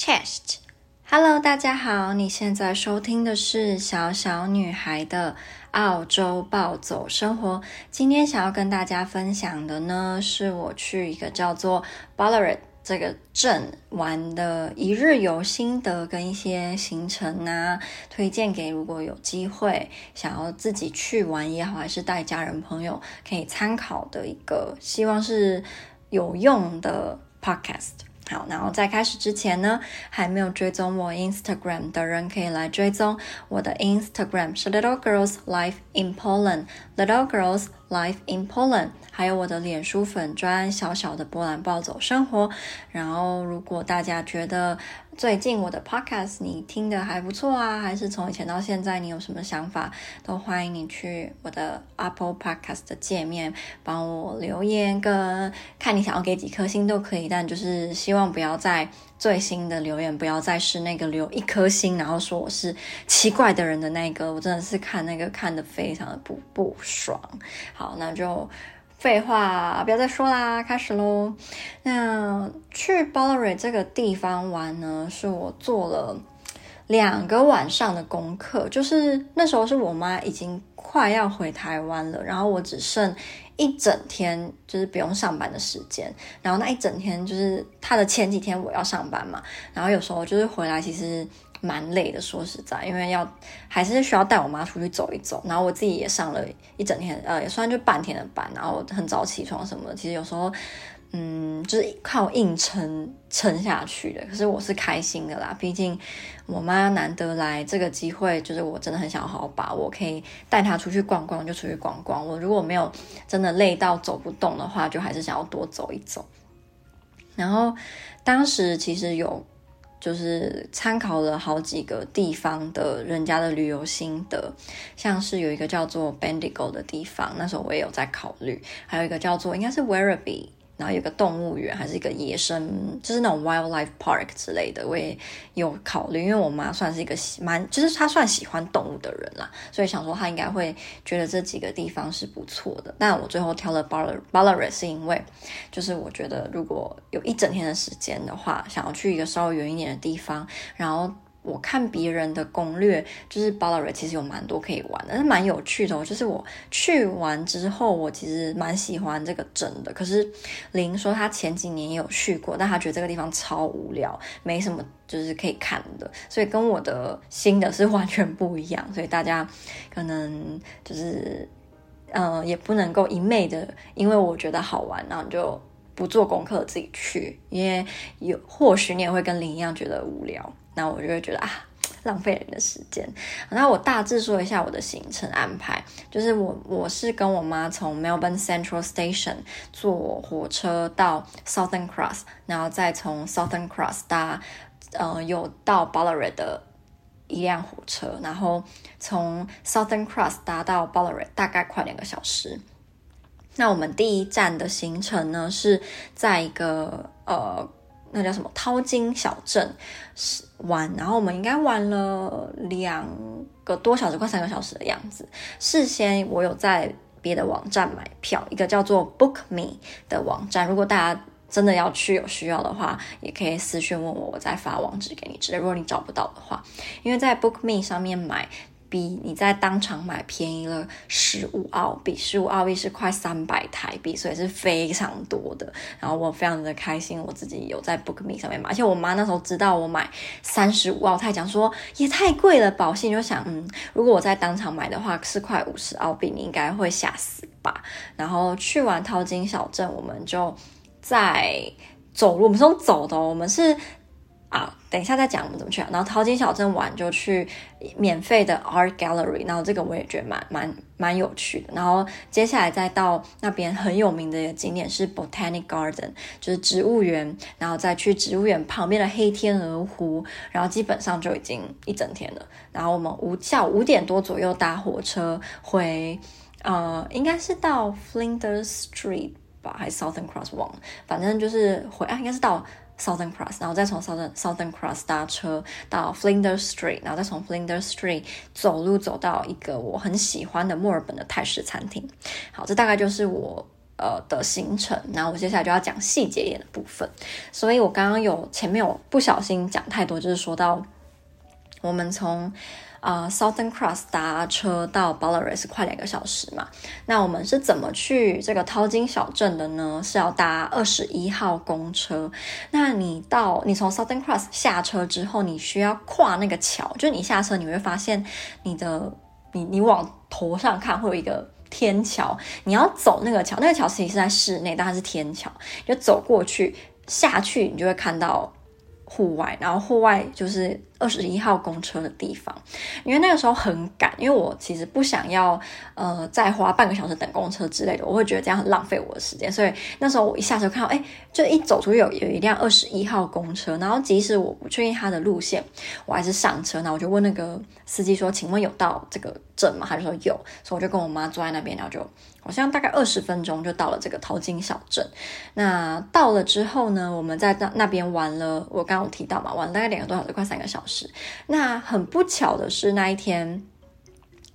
Chest，Hello，大家好，你现在收听的是小小女孩的澳洲暴走生活。今天想要跟大家分享的呢，是我去一个叫做 Ballarat 这个镇玩的一日游心得跟一些行程啊，推荐给如果有机会想要自己去玩也好，还是带家人朋友可以参考的一个，希望是有用的 Podcast。好，然后在开始之前呢，还没有追踪我 Instagram 的人可以来追踪我的 Instagram 是 Little Girls Life in Poland，Little Girls Life in Poland，还有我的脸书粉砖小小的波兰暴走生活。然后，如果大家觉得最近我的 podcast 你听的还不错啊，还是从以前到现在你有什么想法，都欢迎你去我的 Apple Podcast 的界面帮我留言，跟看你想要给几颗星都可以，但就是希望不要在最新的留言不要再是那个留一颗星，然后说我是奇怪的人的那个，我真的是看那个看得非常的不不爽。好，那就。废话不要再说啦，开始喽。那去 Ballarat 这个地方玩呢，是我做了两个晚上的功课。就是那时候是我妈已经快要回台湾了，然后我只剩一整天，就是不用上班的时间。然后那一整天就是她的前几天我要上班嘛，然后有时候就是回来其实。蛮累的，说实在，因为要还是需要带我妈出去走一走，然后我自己也上了一整天，呃，也算就半天的班，然后很早起床什么的。其实有时候，嗯，就是靠硬撑撑下去的。可是我是开心的啦，毕竟我妈难得来这个机会，就是我真的很想好好把握，可以带她出去逛逛就出去逛逛。我如果没有真的累到走不动的话，就还是想要多走一走。然后当时其实有。就是参考了好几个地方的人家的旅游心得，像是有一个叫做 Bendigo 的地方，那时候我也有在考虑，还有一个叫做应该是 Werribee。然后有个动物园，还是一个野生，就是那种 wildlife park 之类的，我也有考虑。因为我妈算是一个蛮，就是她算喜欢动物的人啦，所以想说她应该会觉得这几个地方是不错的。但我最后挑了 Ballarat，是因为就是我觉得如果有一整天的时间的话，想要去一个稍微远一点的地方，然后。我看别人的攻略，就是 baller 其实有蛮多可以玩的，蛮有趣的哦。就是我去完之后，我其实蛮喜欢这个镇的。可是林说他前几年也有去过，但他觉得这个地方超无聊，没什么就是可以看的，所以跟我的新的是完全不一样。所以大家可能就是，嗯、呃，也不能够一昧的，因为我觉得好玩，然后就不做功课自己去，因为有或许你也会跟林一样觉得无聊。那我就会觉得啊，浪费人的时间。那我大致说一下我的行程安排，就是我我是跟我妈从 Melbourne Central Station 坐火车到 Southern Cross，然后再从 Southern Cross 搭呃有到 Ballarat 的一辆火车，然后从 Southern Cross 搭到 Ballarat 大概快两个小时。那我们第一站的行程呢是在一个呃。那叫什么淘金小镇是玩，然后我们应该玩了两个多小时，快三个小时的样子。事先我有在别的网站买票，一个叫做 Book Me 的网站。如果大家真的要去有需要的话，也可以私讯问我，我再发网址给你。直接，如果你找不到的话，因为在 Book Me 上面买。比你在当场买便宜了十五澳币，十五澳币是快三百台币，所以是非常多的。然后我非常的开心，我自己有在 BookMe 上面买，而且我妈那时候知道我买三十五澳，她讲说也太贵了，保信就想，嗯，如果我在当场买的话是快五十澳币，你应该会吓死吧。然后去完淘金小镇，我们就在走路，我们是用走的，我们是。啊，等一下再讲我们怎么去啊。然后淘金小镇玩就去免费的 Art Gallery，然后这个我也觉得蛮蛮蛮有趣的。然后接下来再到那边很有名的一个景点是 Botanic Garden，就是植物园，然后再去植物园旁边的黑天鹅湖，然后基本上就已经一整天了。然后我们五下午五点多左右搭火车回，呃，应该是到 Flinders Street 吧，还是 Southern Cross 忘了，反正就是回啊，应该是到。Southern Cross，然后再从 Southern Southern Cross 搭车到 Flinders Street，然后再从 Flinders Street 走路走到一个我很喜欢的墨尔本的泰式餐厅。好，这大概就是我呃的行程，然后我接下来就要讲细节点的部分。所以我刚刚有前面有不小心讲太多，就是说到我们从。啊、，Southern Cross 搭车到 Ballarat 是快两个小时嘛？那我们是怎么去这个淘金小镇的呢？是要搭二十一号公车。那你到你从 Southern Cross 下车之后，你需要跨那个桥，就是你下车你会发现你的你你往头上看会有一个天桥，你要走那个桥，那个桥其实是在室内，但它是天桥，就走过去下去，你就会看到户外，然后户外就是。二十一号公车的地方，因为那个时候很赶，因为我其实不想要呃再花半个小时等公车之类的，我会觉得这样很浪费我的时间，所以那时候我一下车看到，哎，就一走出有有一辆二十一号公车，然后即使我不确定它的路线，我还是上车，然后我就问那个司机说，请问有到这个镇吗？他就说有，所以我就跟我妈坐在那边，然后就好像大概二十分钟就到了这个淘金小镇。那到了之后呢，我们在那那边玩了，我刚刚有提到嘛，玩了大概两个多小时，快三个小时。那很不巧的是，那一天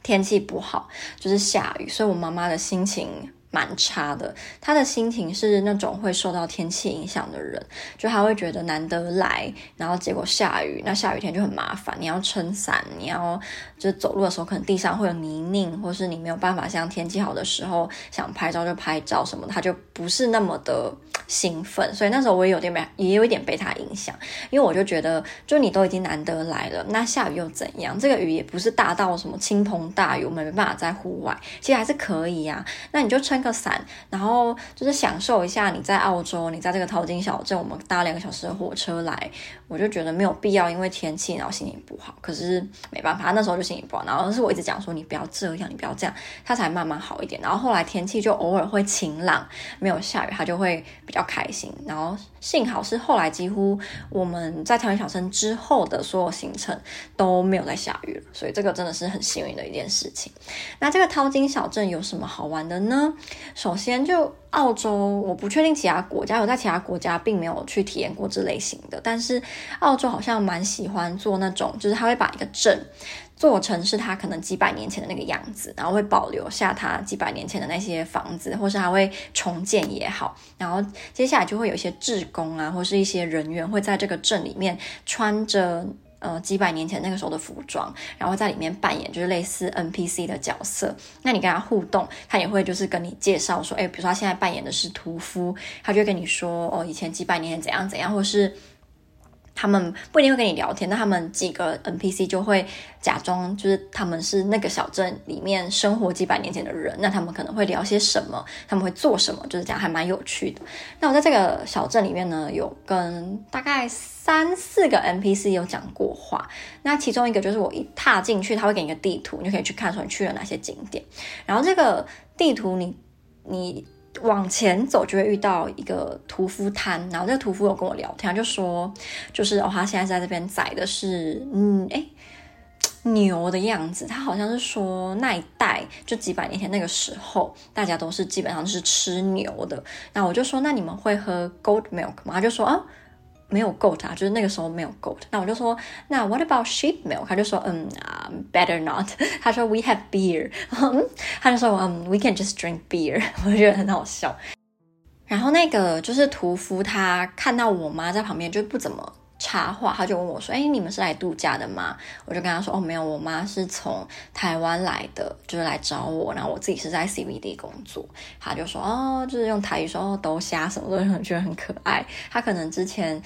天气不好，就是下雨，所以我妈妈的心情。蛮差的，他的心情是那种会受到天气影响的人，就他会觉得难得来，然后结果下雨，那下雨天就很麻烦，你要撑伞，你要就走路的时候可能地上会有泥泞，或是你没有办法像天气好的时候想拍照就拍照什么，他就不是那么的兴奋，所以那时候我也有点被，也有一点被他影响，因为我就觉得，就你都已经难得来了，那下雨又怎样？这个雨也不是大到什么倾盆大雨，我们没办法在户外，其实还是可以呀、那你就撑。个伞，然后就是享受一下你在澳洲，你在这个淘金小镇，我们搭两个小时的火车来，我就觉得没有必要，因为天气然后心情不好。可是没办法，那时候就心情不好，然后是我一直讲说你不要这样，你不要这样，它才慢慢好一点。然后后来天气就偶尔会晴朗，没有下雨，他就会比较开心。然后幸好是后来几乎我们在淘金小镇之后的所有行程都没有再下雨了，所以这个真的是很幸运的一件事情。那这个淘金小镇有什么好玩的呢？首先，就澳洲，我不确定其他国家，我在其他国家并没有去体验过这类型的。但是澳洲好像蛮喜欢做那种，就是他会把一个镇做成是他可能几百年前的那个样子，然后会保留下他几百年前的那些房子，或是他会重建也好。然后接下来就会有一些志工啊，或是一些人员会在这个镇里面穿着。呃，几百年前那个时候的服装，然后在里面扮演就是类似 NPC 的角色。那你跟他互动，他也会就是跟你介绍说，哎，比如说他现在扮演的是屠夫，他就跟你说，哦，以前几百年前怎样怎样，或者是。他们不一定会跟你聊天，那他们几个 NPC 就会假装就是他们是那个小镇里面生活几百年前的人，那他们可能会聊些什么，他们会做什么，就是这样，还蛮有趣的。那我在这个小镇里面呢，有跟大概三四个 NPC 有讲过话。那其中一个就是我一踏进去，他会给你一个地图，你就可以去看说你去了哪些景点。然后这个地图你你。往前走就会遇到一个屠夫摊，然后这个屠夫有跟我聊天，他就说，就是哦，他现在在这边宰的是，嗯，诶，牛的样子。他好像是说那一代就几百年前那个时候，大家都是基本上是吃牛的。那我就说，那你们会喝 goat milk 吗？他就说啊。没有 goat 啊，就是那个时候没有 goat。那我就说，那 what about sheep milk？他就说，嗯啊，better not。他说 we have beer。嗯，他就说，嗯，we can just drink beer。我觉得很好笑。然后那个就是屠夫，他看到我妈在旁边就不怎么。插话，他就问我说：“哎，你们是来度假的吗？”我就跟他说：“哦，没有，我妈是从台湾来的，就是来找我。然后我自己是在 CBD 工作。”他就说：“哦，就是用台语说‘哦，都瞎什么’，都很觉得很可爱。他可能之前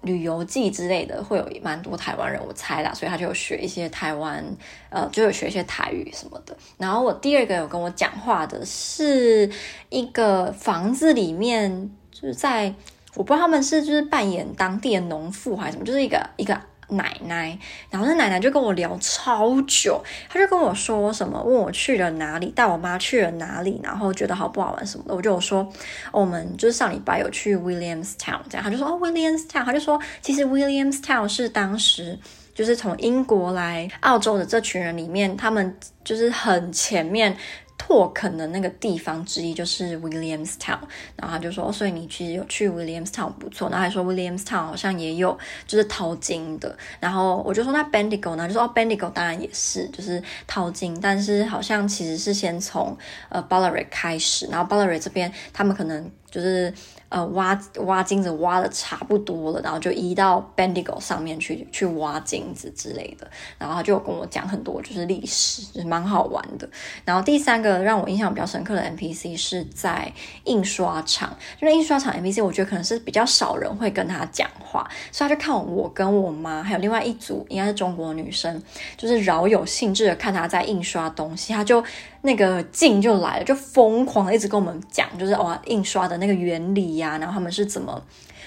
旅游记之类的会有蛮多台湾人，我猜啦，所以他就有学一些台湾，呃，就有学一些台语什么的。然后我第二个有跟我讲话的是一个房子里面，就是在。”我不知道他们是就是扮演当地的农妇还是什么，就是一个一个奶奶，然后那奶奶就跟我聊超久，她就跟我说什么，问我去了哪里，带我妈去了哪里，然后觉得好不好玩什么的，我就说，我们就是上礼拜有去 Williamstown 这样，她就说哦 Williamstown，她就说其实 Williamstown 是当时就是从英国来澳洲的这群人里面，他们就是很前面。拓垦的那个地方之一就是 Williamstown，然后他就说，所以你其实有去 Williamstown 不错，然后还说 Williamstown 好像也有就是淘金的，然后我就说那 Bendigo 呢，就说哦 Bendigo 当然也是就是淘金，但是好像其实是先从呃 Ballarat 开始，然后 Ballarat 这边他们可能就是。呃，挖挖金子挖的差不多了，然后就移到 Bendigo 上面去去挖金子之类的，然后他就跟我讲很多就是历史，蛮好玩的。然后第三个让我印象比较深刻的 NPC 是在印刷厂，就是印刷厂 NPC，我觉得可能是比较少人会跟他讲话，所以他就看我跟我妈还有另外一组应该是中国女生，就是饶有兴致的看他在印刷东西，他就。那个劲就来了，就疯狂的一直跟我们讲，就是哇，印刷的那个原理呀，然后他们是怎么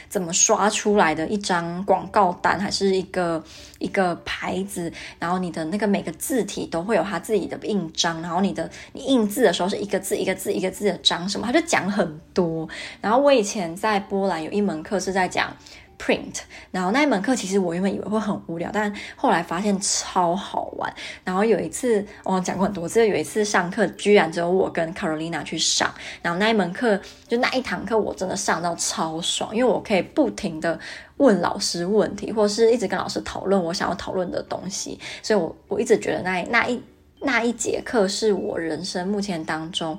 怎么刷出来的一张广告单，还是一个一个牌子，然后你的那个每个字体都会有它自己的印章，然后你的你印字的时候是一个字一个字一个字的章什么，他就讲很多。然后我以前在波兰有一门课是在讲。print，然后那一门课其实我原本以为会很无聊，但后来发现超好玩。然后有一次我讲过很多次，有一次上课居然只有我跟 Carolina 去上，然后那一门课就那一堂课我真的上到超爽，因为我可以不停的问老师问题，或是一直跟老师讨论我想要讨论的东西，所以我我一直觉得那那一那一节课是我人生目前当中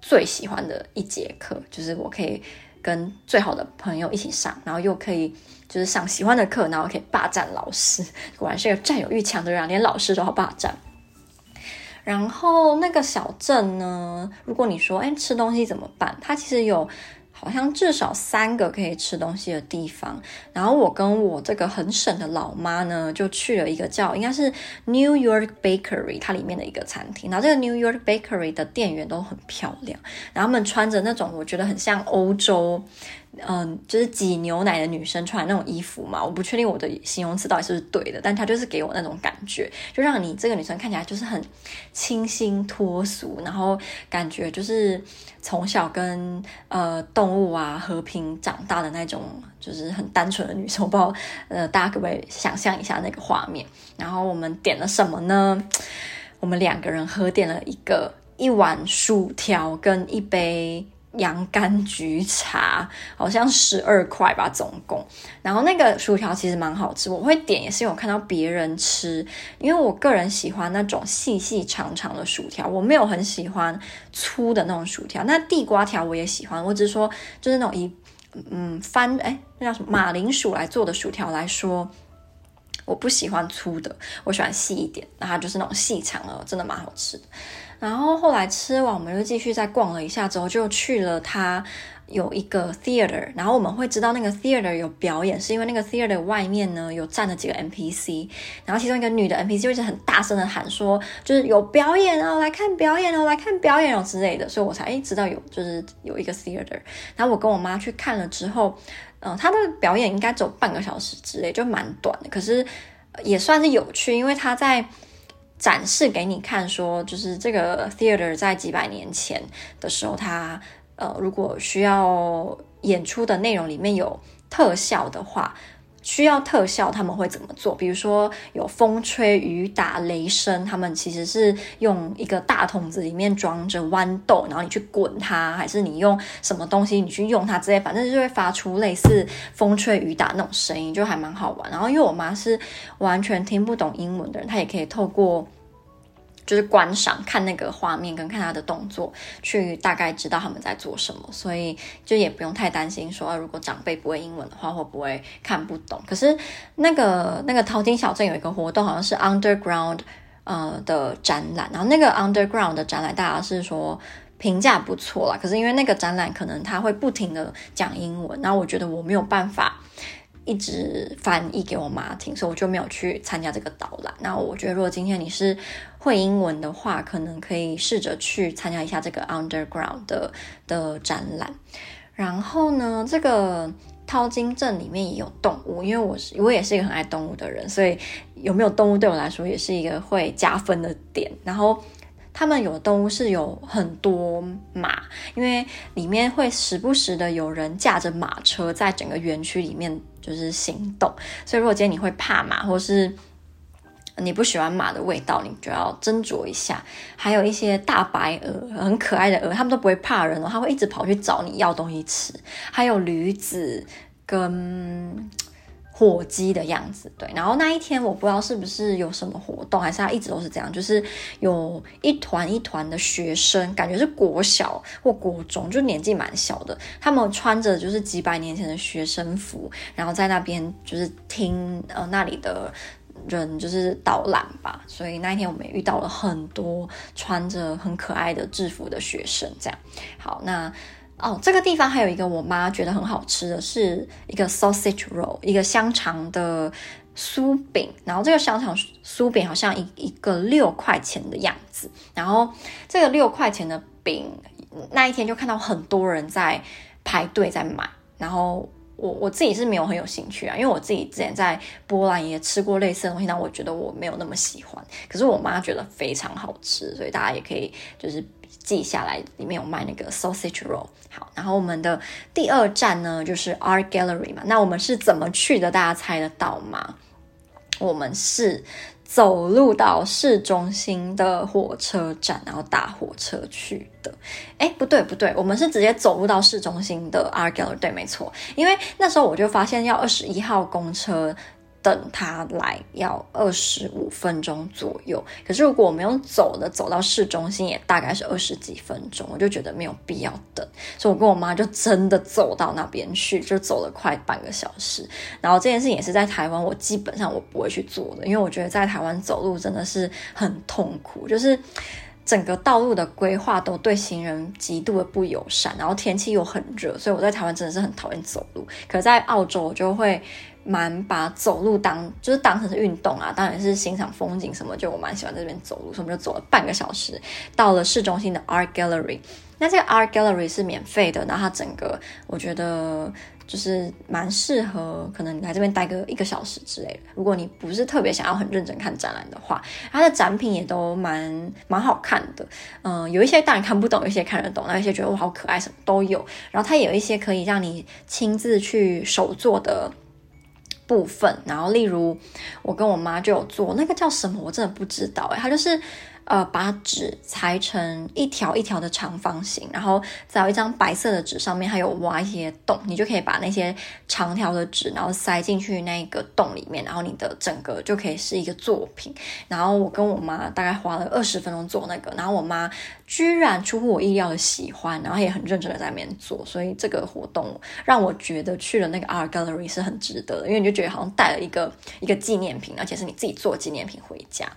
最喜欢的一节课，就是我可以。跟最好的朋友一起上，然后又可以就是上喜欢的课，然后可以霸占老师，果然是个占有欲强的人，连老师都要霸占。然后那个小镇呢，如果你说，哎，吃东西怎么办？它其实有。好像至少三个可以吃东西的地方，然后我跟我这个很省的老妈呢，就去了一个叫应该是 New York Bakery 它里面的一个餐厅。然后这个 New York Bakery 的店员都很漂亮，然后他们穿着那种我觉得很像欧洲。嗯，就是挤牛奶的女生穿那种衣服嘛，我不确定我的形容词到底是不是对的，但它就是给我那种感觉，就让你这个女生看起来就是很清新脱俗，然后感觉就是从小跟呃动物啊和平长大的那种，就是很单纯的女生。我不知道呃大家可不可以想象一下那个画面？然后我们点了什么呢？我们两个人喝点了一个一碗薯条跟一杯。洋甘菊茶好像十二块吧，总共。然后那个薯条其实蛮好吃，我会点也是因为我看到别人吃，因为我个人喜欢那种细细长长的薯条，我没有很喜欢粗的那种薯条。那地瓜条我也喜欢，我只是说就是那种以嗯番哎那叫什么马铃薯来做的薯条来说，我不喜欢粗的，我喜欢细一点，那它就是那种细长的，真的蛮好吃的。然后后来吃完，我们就继续再逛了一下，之后就去了他有一个 theater。然后我们会知道那个 theater 有表演，是因为那个 theater 外面呢有站了几个 NPC，然后其中一个女的 NPC 就一直很大声的喊说，就是有表演哦，来看表演哦，来看表演哦之类的，所以我才诶知道有就是有一个 theater。然后我跟我妈去看了之后，嗯、呃，他的表演应该走半个小时之类，就蛮短的，可是也算是有趣，因为他在。展示给你看，说就是这个 theater 在几百年前的时候，它呃，如果需要演出的内容里面有特效的话，需要特效他们会怎么做？比如说有风吹雨打雷声，他们其实是用一个大桶子里面装着豌豆，然后你去滚它，还是你用什么东西你去用它之类，反正就会发出类似风吹雨打那种声音，就还蛮好玩。然后因为我妈是完全听不懂英文的人，她也可以透过。就是观赏看那个画面跟看他的动作，去大概知道他们在做什么，所以就也不用太担心说，如果长辈不会英文的话，会不会看不懂？可是那个那个淘金小镇有一个活动，好像是 underground 呃的展览，然后那个 underground 的展览大家是说评价不错啦，可是因为那个展览可能他会不停的讲英文，然后我觉得我没有办法。一直翻译给我妈听，所以我就没有去参加这个导览。那我觉得，如果今天你是会英文的话，可能可以试着去参加一下这个 Underground 的的展览。然后呢，这个淘金镇里面也有动物，因为我是我也是一个很爱动物的人，所以有没有动物对我来说也是一个会加分的点。然后。他们有的动物是有很多马，因为里面会时不时的有人驾着马车在整个园区里面就是行动，所以如果今天你会怕马，或是你不喜欢马的味道，你就要斟酌一下。还有一些大白鹅，很可爱的鹅，它们都不会怕人哦，它会一直跑去找你要东西吃。还有驴子跟。火鸡的样子，对。然后那一天我不知道是不是有什么活动，还是他一直都是这样，就是有一团一团的学生，感觉是国小或国中，就年纪蛮小的。他们穿着就是几百年前的学生服，然后在那边就是听呃那里的人就是导览吧。所以那一天我们也遇到了很多穿着很可爱的制服的学生，这样。好，那。哦，这个地方还有一个我妈觉得很好吃的是一个 sausage roll，一个香肠的酥饼。然后这个香肠酥饼好像一一个六块钱的样子。然后这个六块钱的饼，那一天就看到很多人在排队在买。然后我我自己是没有很有兴趣啊，因为我自己之前在波兰也吃过类似的东西，但我觉得我没有那么喜欢。可是我妈觉得非常好吃，所以大家也可以就是。记下来，里面有卖那个 sausage roll。好，然后我们的第二站呢，就是 Art Gallery 嘛。那我们是怎么去的？大家猜得到吗？我们是走路到市中心的火车站，然后搭火车去的。哎，不对不对，我们是直接走路到市中心的 Argyle，。对，没错，因为那时候我就发现要二十一号公车。等他来要二十五分钟左右，可是如果我们用走的走到市中心，也大概是二十几分钟，我就觉得没有必要等，所以我跟我妈就真的走到那边去，就走了快半个小时。然后这件事情也是在台湾，我基本上我不会去做的，因为我觉得在台湾走路真的是很痛苦，就是整个道路的规划都对行人极度的不友善，然后天气又很热，所以我在台湾真的是很讨厌走路。可在澳洲我就会。蛮把走路当就是当成是运动啊，当然是欣赏风景什么，就我蛮喜欢在这边走路，所以我们就走了半个小时，到了市中心的 Art Gallery。那这个 Art Gallery 是免费的，然后它整个我觉得就是蛮适合，可能你来这边待个一个小时之类的。如果你不是特别想要很认真看展览的话，它的展品也都蛮蛮好看的。嗯，有一些当然看不懂，有一些看得懂，那一些觉得哇好可爱，什么都有。然后它也有一些可以让你亲自去手做的。部分，然后例如我跟我妈就有做那个叫什么，我真的不知道诶，它就是。呃，把纸裁成一条一条的长方形，然后在一张白色的纸上面，还有挖一些洞，你就可以把那些长条的纸，然后塞进去那个洞里面，然后你的整个就可以是一个作品。然后我跟我妈大概花了二十分钟做那个，然后我妈居然出乎我意料的喜欢，然后也很认真的在那边做，所以这个活动让我觉得去了那个 Art Gallery 是很值得的，因为你就觉得好像带了一个一个纪念品，而且是你自己做纪念品回家。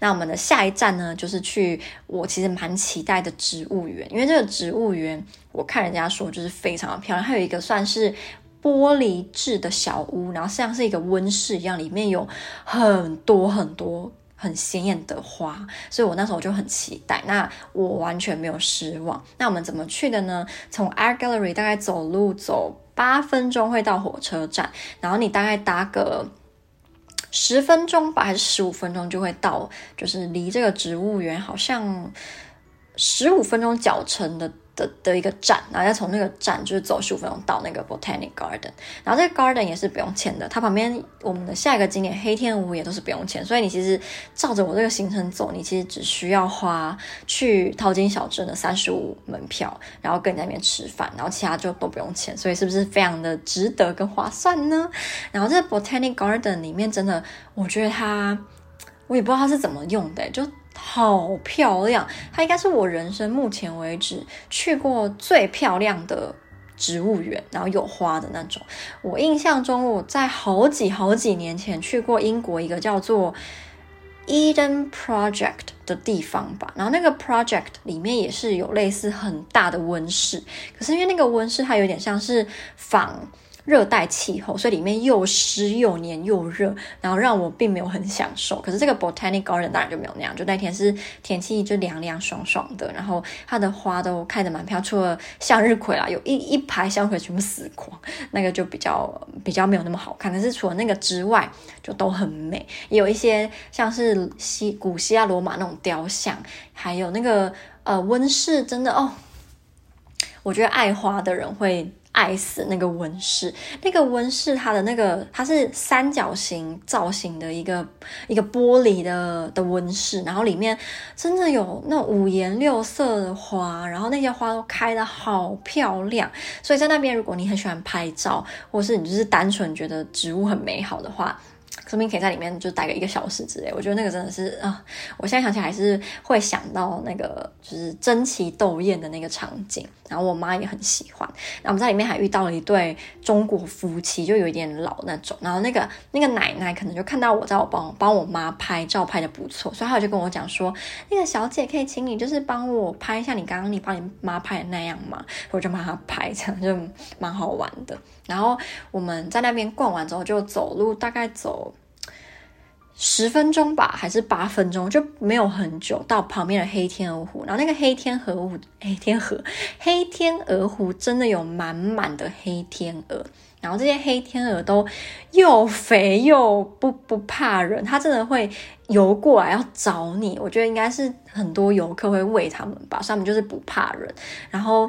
那我们的下一站呢？就是去我其实蛮期待的植物园，因为这个植物园我看人家说就是非常的漂亮，还有一个算是玻璃制的小屋，然后像是一个温室一样，里面有很多很多很鲜艳的花，所以我那时候就很期待。那我完全没有失望。那我们怎么去的呢？从 Art Gallery 大概走路走八分钟会到火车站，然后你大概搭个。十分钟吧，还是十五分钟就会到，就是离这个植物园好像十五分钟脚程的。的的一个站，然后再从那个站就是走十五分钟到那个 Botanic Garden，然后这个 Garden 也是不用钱的，它旁边我们的下一个景点黑天鹅也都是不用钱，所以你其实照着我这个行程走，你其实只需要花去淘金小镇的三十五门票，然后跟你在那边吃饭，然后其他就都不用钱，所以是不是非常的值得跟划算呢？然后这个 Botanic Garden 里面真的，我觉得它，我也不知道它是怎么用的，就。好漂亮！它应该是我人生目前为止去过最漂亮的植物园，然后有花的那种。我印象中，我在好几好几年前去过英国一个叫做 Eden Project 的地方吧，然后那个 project 里面也是有类似很大的温室，可是因为那个温室它有点像是仿。热带气候，所以里面又湿又黏又热，然后让我并没有很享受。可是这个 Botanic Garden 当然就没有那样，就那天是天气就凉凉爽爽的，然后它的花都开得蛮漂亮，除了向日葵啦，有一一排向日葵全部死光，那个就比较比较没有那么好看。但是除了那个之外，就都很美，有一些像是西古希腊罗马那种雕像，还有那个呃温室，真的哦，我觉得爱花的人会。爱死那个温室，那个温室它的那个它是三角形造型的一个一个玻璃的的温室，然后里面真的有那五颜六色的花，然后那些花都开得好漂亮，所以在那边如果你很喜欢拍照，或是你就是单纯觉得植物很美好的话。说明可以在里面就待个一个小时之类，我觉得那个真的是啊，我现在想起来还是会想到那个就是争奇斗艳的那个场景，然后我妈也很喜欢。然后我们在里面还遇到了一对中国夫妻，就有一点老那种。然后那个那个奶奶可能就看到我在我帮帮我妈拍照拍的不错，所以她就跟我讲说，那个小姐可以请你就是帮我拍一下你刚刚你帮你妈拍的那样嘛，我就帮她拍，这样就蛮好玩的。然后我们在那边逛完之后就走路，大概走。十分钟吧，还是八分钟，就没有很久。到旁边的黑天鹅湖，然后那个黑天鹅湖，黑天鹅，黑天鹅湖真的有满满的黑天鹅。然后这些黑天鹅都又肥又不不怕人，它真的会游过来要找你。我觉得应该是很多游客会喂它们吧，所以它们就是不怕人。然后。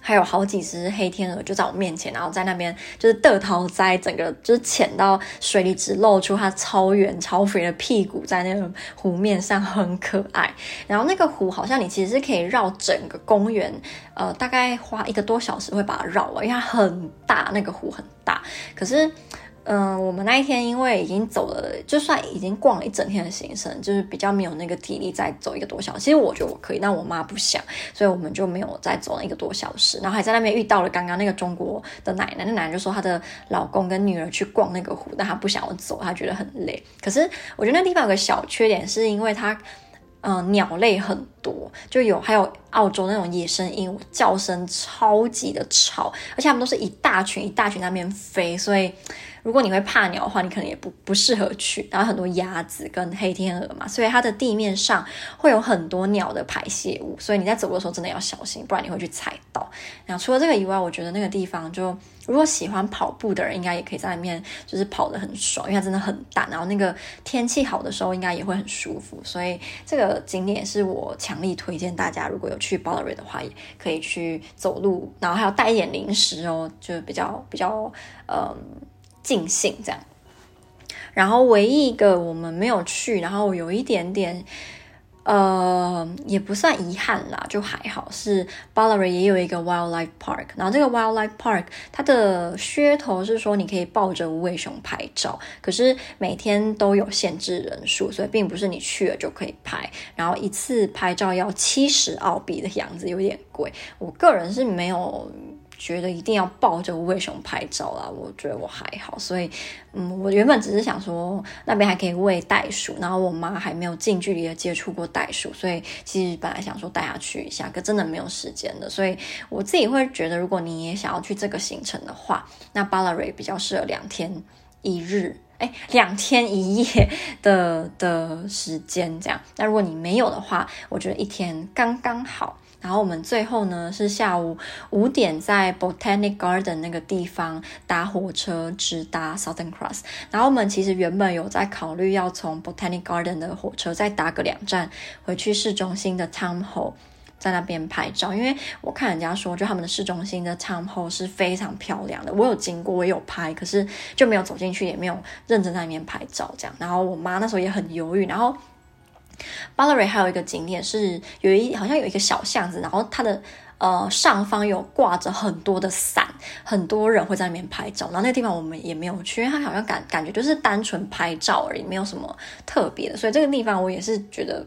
还有好几只黑天鹅就在我面前，然后在那边就是得桃栽，整个就是潜到水里，只露出它超圆超肥的屁股在那个湖面上，很可爱。然后那个湖好像你其实是可以绕整个公园，呃，大概花一个多小时会把它绕完，因为它很大，那个湖很大。可是。嗯、我们那一天因为已经走了，就算已经逛了一整天的行程，就是比较没有那个体力再走一个多小时。其实我觉得我可以，但我妈不想，所以我们就没有再走了一个多小时。然后还在那边遇到了刚刚那个中国的奶奶，那奶奶就说她的老公跟女儿去逛那个湖，但她不想要走，她觉得很累。可是我觉得那地方有个小缺点，是因为它，嗯、鸟类很多，就有还有澳洲那种野生鹦鹉，叫声超级的吵，而且它们都是一大群一大群那边飞，所以。如果你会怕鸟的话，你可能也不不适合去。然后很多鸭子跟黑天鹅嘛，所以它的地面上会有很多鸟的排泄物，所以你在走的时候真的要小心，不然你会去踩到。然后除了这个以外，我觉得那个地方就如果喜欢跑步的人，应该也可以在里面就是跑得很爽，因为它真的很大。然后那个天气好的时候，应该也会很舒服。所以这个景点是我强力推荐大家，如果有去 Ballarat 的话，也可以去走路，然后还要带一点零食哦，就比较比较嗯。尽兴这样，然后唯一一个我们没有去，然后有一点点，呃，也不算遗憾啦，就还好。是 Ballarat 也有一个 Wildlife Park，然后这个 Wildlife Park 它的噱头是说你可以抱着无尾熊拍照，可是每天都有限制人数，所以并不是你去了就可以拍。然后一次拍照要七十澳币的样子，有点贵。我个人是没有。觉得一定要抱着无尾熊拍照啦，我觉得我还好，所以，嗯，我原本只是想说那边还可以喂袋鼠，然后我妈还没有近距离的接触过袋鼠，所以其实本来想说带她去一下，可真的没有时间的，所以我自己会觉得，如果你也想要去这个行程的话，那 Ballarat 比较适合两天一日，哎，两天一夜的的时间这样。那如果你没有的话，我觉得一天刚刚好。然后我们最后呢是下午五点在 Botanic Garden 那个地方搭火车直达 Southern Cross。然后我们其实原本有在考虑要从 Botanic Garden 的火车再搭个两站回去市中心的 Town Hall，在那边拍照。因为我看人家说，就他们的市中心的 Town Hall 是非常漂亮的。我有经过，我有拍，可是就没有走进去，也没有认真在那边拍照这样。然后我妈那时候也很犹豫，然后。Ballarat 还有一个景点是有一好像有一个小巷子，然后它的呃上方有挂着很多的伞，很多人会在那边拍照。然后那个地方我们也没有去，因为它好像感感觉就是单纯拍照而已，没有什么特别的。所以这个地方我也是觉得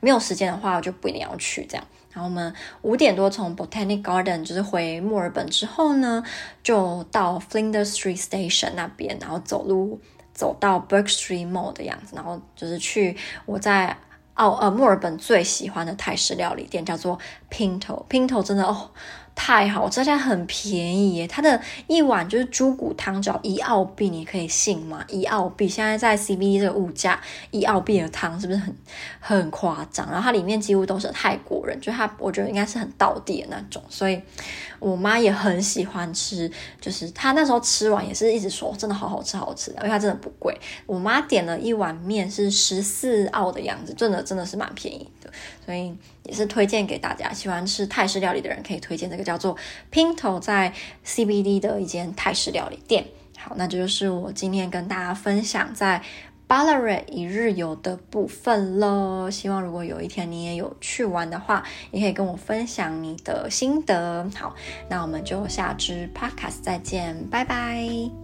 没有时间的话，我就不一定要去这样。然后我们五点多从 Botanic Garden 就是回墨尔本之后呢，就到 Flinders Street Station 那边，然后走路。走到 Burke Street Mall 的样子，然后就是去我在澳呃墨尔本最喜欢的泰式料理店，叫做 Pinto。Pinto 真的哦。太好，这家很便宜耶！它的一碗就是猪骨汤，只要一澳币，你可以信吗？一澳币，现在在 CBD 这个物价，一澳币的汤是不是很很夸张？然后它里面几乎都是泰国人，就它我觉得应该是很道地的那种，所以我妈也很喜欢吃。就是她那时候吃完也是一直说，真的好好吃，好吃的，因为它真的不贵。我妈点了一碗面是十四澳的样子，真的真的是蛮便宜的，所以也是推荐给大家，喜欢吃泰式料理的人可以推荐这个叫。做 Pinto，在 CBD 的一间泰式料理店。好，那这就是我今天跟大家分享在 Ballarat 一日游的部分喽。希望如果有一天你也有去玩的话，也可以跟我分享你的心得。好，那我们就下支 Podcast 再见，拜拜。